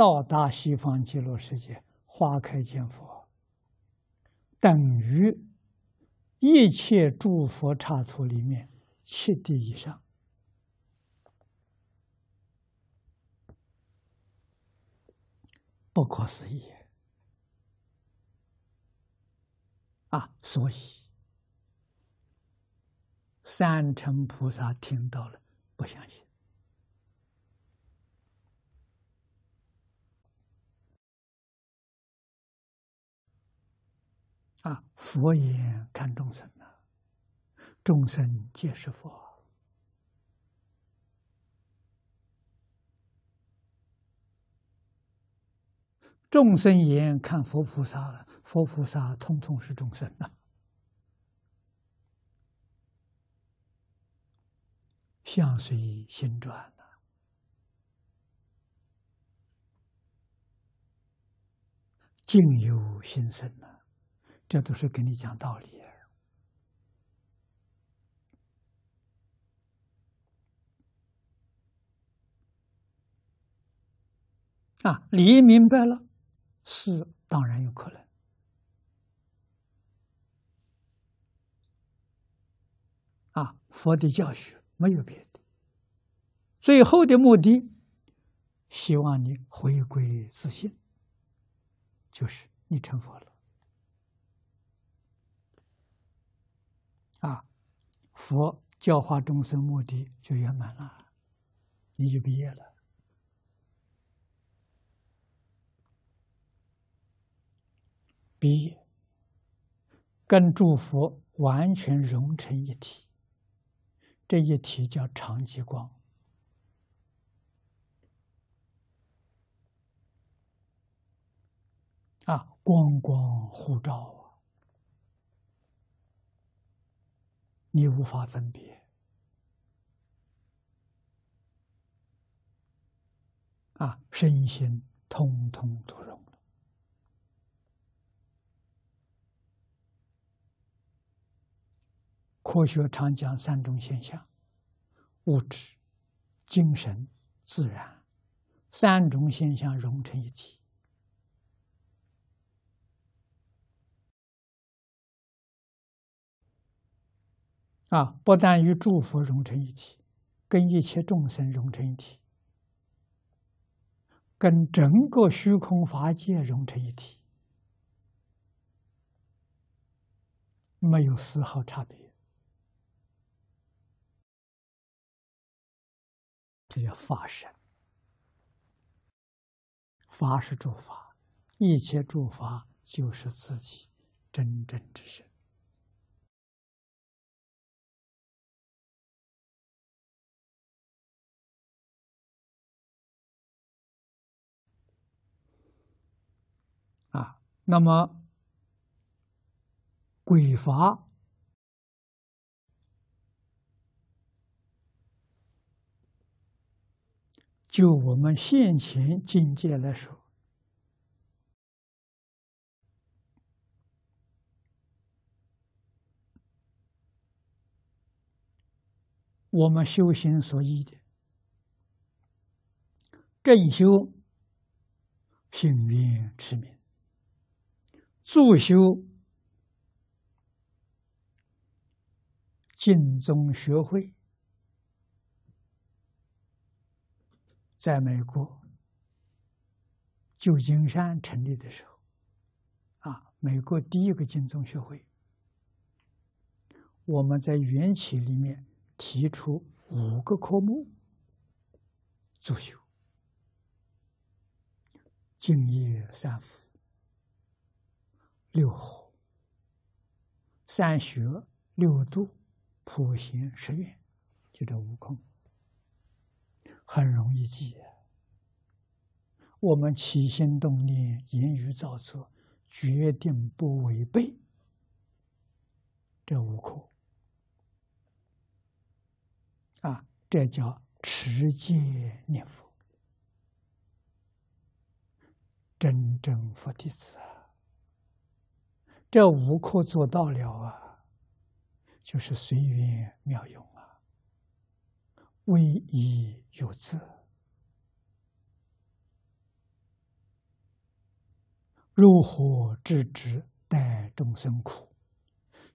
到达西方极乐世界，花开见佛，等于一切诸佛刹土里面七地以上。不可思议啊！所以三乘菩萨听到了，不相信啊！佛眼看众生呐，众生皆是佛。众生眼看佛菩萨了，佛菩萨通通是众生呐，相随心转呐，境由心生呐，这都是跟你讲道理啊，理明白了。是当然有可能啊！佛的教学没有别的，最后的目的，希望你回归自信，就是你成佛了啊！佛教化众生目的就圆满了，你就毕业了。毕业跟诸佛完全融成一体，这一体叫长极光啊，光光互照啊，你无法分别啊，身心通通都融。科学常讲三种现象：物质、精神、自然，三种现象融成一体。啊，不但与诸佛融成一体，跟一切众生融成一体，跟整个虚空法界融成一体，没有丝毫差别。这叫法身，法是诸法，一切诸法就是自己真正之身啊。那么，鬼法。就我们现前境界来说，我们修行所依的正修行愿持名，助修净宗学会。在美国旧金山成立的时候，啊，美国第一个金宗学会，我们在缘起里面提出五个科目：助修、敬业三福、六合、三学、六度、普贤十愿，就这五空。很容易记，我们起心动念、言语造作，决定不违背这五空啊，这叫持戒念佛，真正佛弟子啊，这五颗做到了啊，就是随缘妙用啊。唯一有责如何制止待众生苦？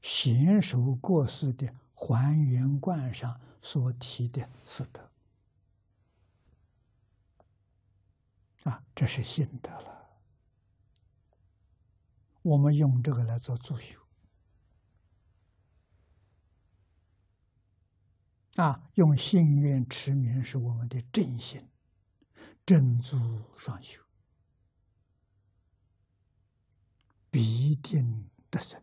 贤守过世的还原观上所提的四德啊，这是心得了。我们用这个来做助修啊，用信愿持名是我们的正心，正足双修，必定得胜。